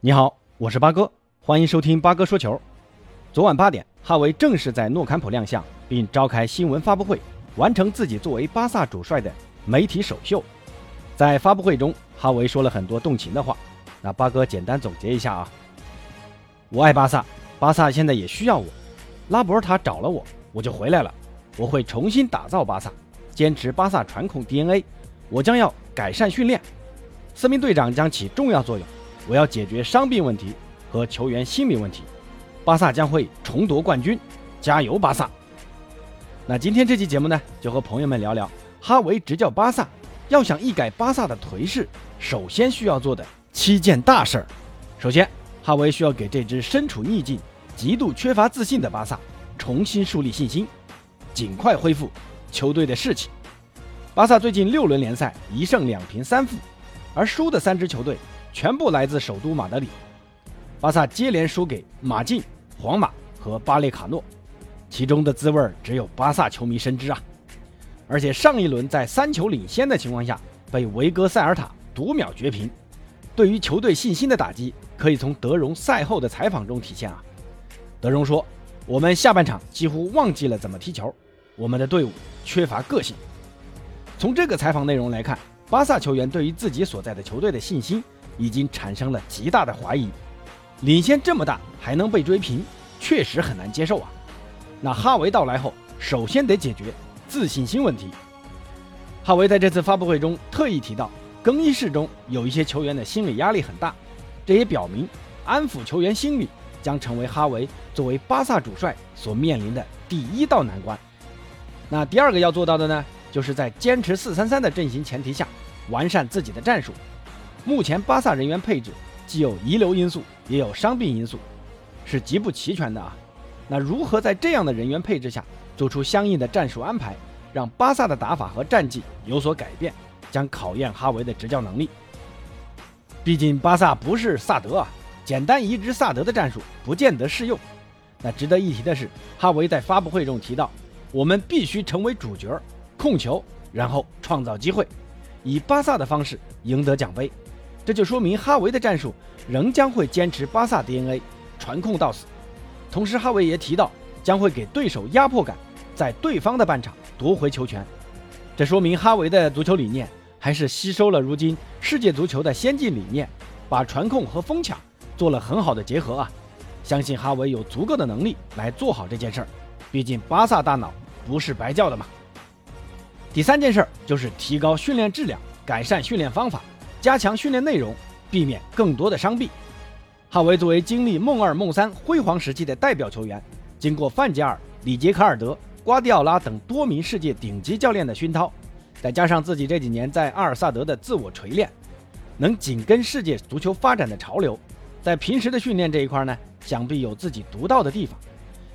你好，我是八哥，欢迎收听八哥说球。昨晚八点，哈维正式在诺坎普亮相，并召开新闻发布会，完成自己作为巴萨主帅的媒体首秀。在发布会中，哈维说了很多动情的话。那八哥简单总结一下啊，我爱巴萨，巴萨现在也需要我。拉博尔塔找了我，我就回来了。我会重新打造巴萨，坚持巴萨传控 DNA。我将要改善训练，四名队长将起重要作用。我要解决伤病问题和球员心理问题，巴萨将会重夺冠军，加油巴萨！那今天这期节目呢，就和朋友们聊聊哈维执教巴萨，要想一改巴萨的颓势，首先需要做的七件大事儿。首先，哈维需要给这支身处逆境、极度缺乏自信的巴萨重新树立信心，尽快恢复球队的士气。巴萨最近六轮联赛一胜两平三负，而输的三支球队。全部来自首都马德里，巴萨接连输给马竞、皇马和巴列卡诺，其中的滋味只有巴萨球迷深知啊！而且上一轮在三球领先的情况下被维戈塞尔塔读秒绝平，对于球队信心的打击可以从德容赛后的采访中体现啊！德容说：“我们下半场几乎忘记了怎么踢球，我们的队伍缺乏个性。”从这个采访内容来看，巴萨球员对于自己所在的球队的信心。已经产生了极大的怀疑，领先这么大还能被追平，确实很难接受啊。那哈维到来后，首先得解决自信心问题。哈维在这次发布会中特意提到，更衣室中有一些球员的心理压力很大，这也表明安抚球员心理将成为哈维作为巴萨主帅所面临的第一道难关。那第二个要做到的呢，就是在坚持四三三的阵型前提下，完善自己的战术。目前巴萨人员配置既有遗留因素，也有伤病因素，是极不齐全的啊。那如何在这样的人员配置下做出相应的战术安排，让巴萨的打法和战绩有所改变，将考验哈维的执教能力。毕竟巴萨不是萨德啊，简单移植萨德的战术不见得适用。那值得一提的是，哈维在发布会中提到，我们必须成为主角，控球，然后创造机会，以巴萨的方式赢得奖杯。这就说明哈维的战术仍将会坚持巴萨 DNA，传控到死。同时，哈维也提到将会给对手压迫感，在对方的半场夺回球权。这说明哈维的足球理念还是吸收了如今世界足球的先进理念，把传控和疯抢做了很好的结合啊！相信哈维有足够的能力来做好这件事儿。毕竟巴萨大脑不是白叫的嘛。第三件事儿就是提高训练质量，改善训练方法。加强训练内容，避免更多的伤病。哈维作为经历梦二梦三辉煌时期的代表球员，经过范加尔、里杰卡尔德、瓜迪奥拉等多名世界顶级教练的熏陶，再加上自己这几年在阿尔萨德的自我锤炼，能紧跟世界足球发展的潮流。在平时的训练这一块呢，想必有自己独到的地方。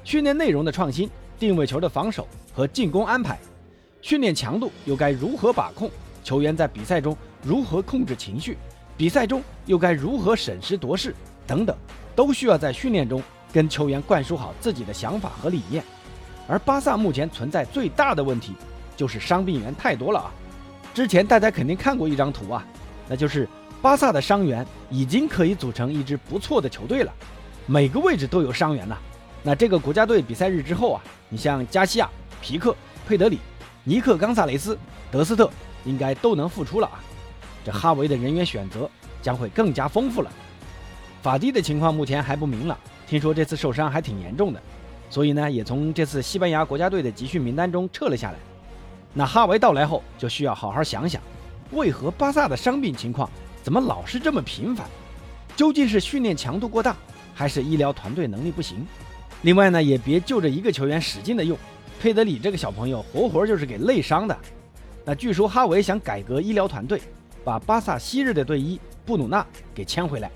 训练内容的创新、定位球的防守和进攻安排、训练强度又该如何把控？球员在比赛中。如何控制情绪？比赛中又该如何审时度势？等等，都需要在训练中跟球员灌输好自己的想法和理念。而巴萨目前存在最大的问题，就是伤病员太多了啊！之前大家肯定看过一张图啊，那就是巴萨的伤员已经可以组成一支不错的球队了，每个位置都有伤员呐。那这个国家队比赛日之后啊，你像加西亚、皮克、佩德里、尼克、冈萨雷斯、德斯特，应该都能复出了啊。这哈维的人员选择将会更加丰富了。法蒂的情况目前还不明朗，听说这次受伤还挺严重的，所以呢也从这次西班牙国家队的集训名单中撤了下来。那哈维到来后就需要好好想想，为何巴萨的伤病情况怎么老是这么频繁？究竟是训练强度过大，还是医疗团队能力不行？另外呢也别就着一个球员使劲的用，佩德里这个小朋友活活就是给累伤的。那据说哈维想改革医疗团队。把巴萨昔日的队医布鲁纳给签回来，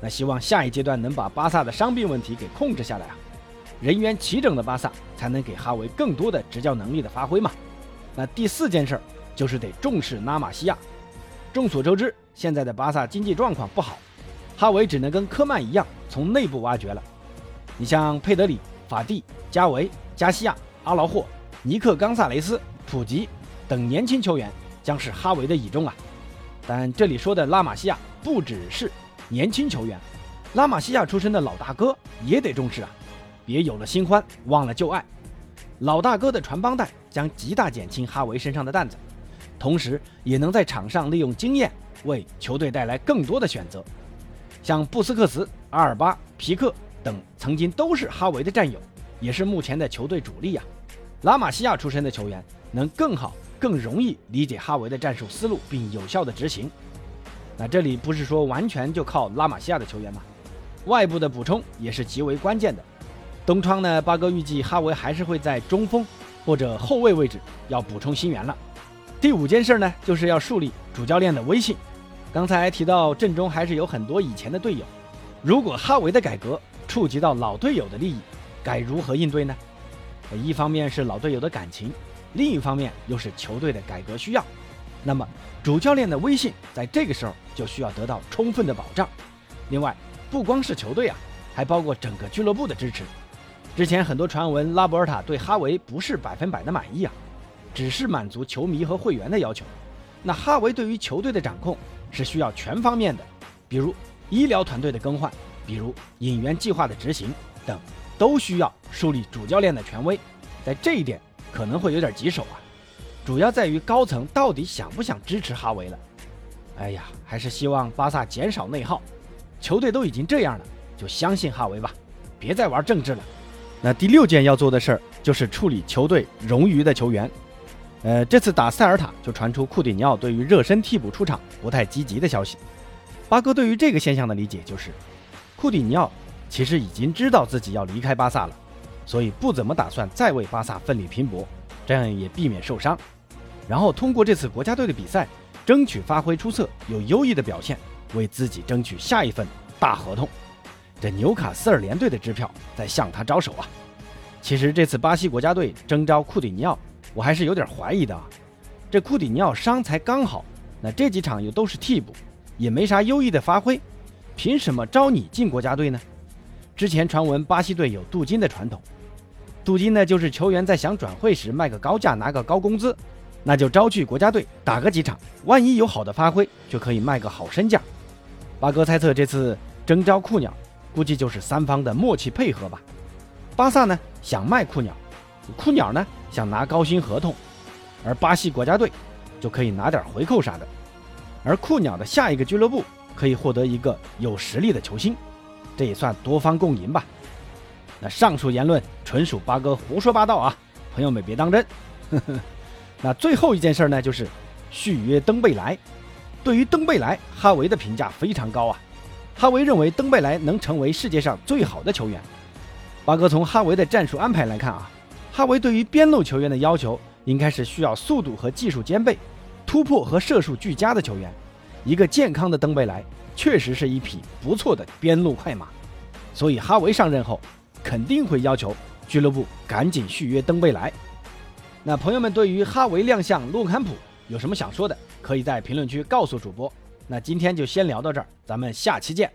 那希望下一阶段能把巴萨的伤病问题给控制下来啊，人员齐整的巴萨才能给哈维更多的执教能力的发挥嘛。那第四件事儿就是得重视拉玛西亚。众所周知，现在的巴萨经济状况不好，哈维只能跟科曼一样从内部挖掘了。你像佩德里、法蒂、加维、加西亚、阿劳霍、尼克·冈萨雷斯、普吉等年轻球员将是哈维的倚重啊。但这里说的拉玛西亚不只是年轻球员，拉玛西亚出身的老大哥也得重视啊，别有了新欢忘了旧爱。老大哥的传帮带将极大减轻哈维身上的担子，同时也能在场上利用经验为球队带来更多的选择。像布斯克茨、阿尔巴、皮克等曾经都是哈维的战友，也是目前的球队主力啊。拉玛西亚出身的球员能更好、更容易理解哈维的战术思路，并有效的执行。那这里不是说完全就靠拉玛西亚的球员吗？外部的补充也是极为关键的。东窗呢，八哥预计哈维还是会在中锋或者后卫位置要补充新援了。第五件事呢，就是要树立主教练的威信。刚才提到阵中还是有很多以前的队友，如果哈维的改革触及到老队友的利益，该如何应对呢？一方面是老队友的感情，另一方面又是球队的改革需要。那么主教练的威信在这个时候就需要得到充分的保障。另外，不光是球队啊，还包括整个俱乐部的支持。之前很多传闻拉波尔塔对哈维不是百分百的满意啊，只是满足球迷和会员的要求。那哈维对于球队的掌控。是需要全方面的，比如医疗团队的更换，比如引援计划的执行等，都需要树立主教练的权威。在这一点可能会有点棘手啊，主要在于高层到底想不想支持哈维了。哎呀，还是希望巴萨减少内耗，球队都已经这样了，就相信哈维吧，别再玩政治了。那第六件要做的事儿就是处理球队冗余的球员。呃，这次打塞尔塔就传出库蒂尼奥对于热身替补出场不太积极的消息。巴哥对于这个现象的理解就是，库蒂尼奥其实已经知道自己要离开巴萨了，所以不怎么打算再为巴萨奋力拼搏，这样也避免受伤。然后通过这次国家队的比赛，争取发挥出色、有优异的表现，为自己争取下一份大合同。这纽卡斯尔联队的支票在向他招手啊！其实这次巴西国家队征召库蒂尼奥。我还是有点怀疑的啊，这库蒂尼奥伤才刚好，那这几场又都是替补，也没啥优异的发挥，凭什么招你进国家队呢？之前传闻巴西队有镀金的传统，镀金呢就是球员在想转会时卖个高价拿个高工资，那就招去国家队打个几场，万一有好的发挥，就可以卖个好身价。八哥猜测这次征召库鸟，估计就是三方的默契配合吧。巴萨呢想卖库鸟。库鸟呢想拿高薪合同，而巴西国家队就可以拿点回扣啥的，而库鸟的下一个俱乐部可以获得一个有实力的球星，这也算多方共赢吧。那上述言论纯属八哥胡说八道啊，朋友们别当真。那最后一件事儿呢，就是续约登贝莱。对于登贝莱，哈维的评价非常高啊。哈维认为登贝莱能成为世界上最好的球员。八哥从哈维的战术安排来看啊。哈维对于边路球员的要求，应该是需要速度和技术兼备、突破和射术俱佳的球员。一个健康的登贝莱，确实是一匹不错的边路快马。所以哈维上任后，肯定会要求俱乐部赶紧续约登贝莱。那朋友们对于哈维亮相洛坎普有什么想说的，可以在评论区告诉主播。那今天就先聊到这儿，咱们下期见。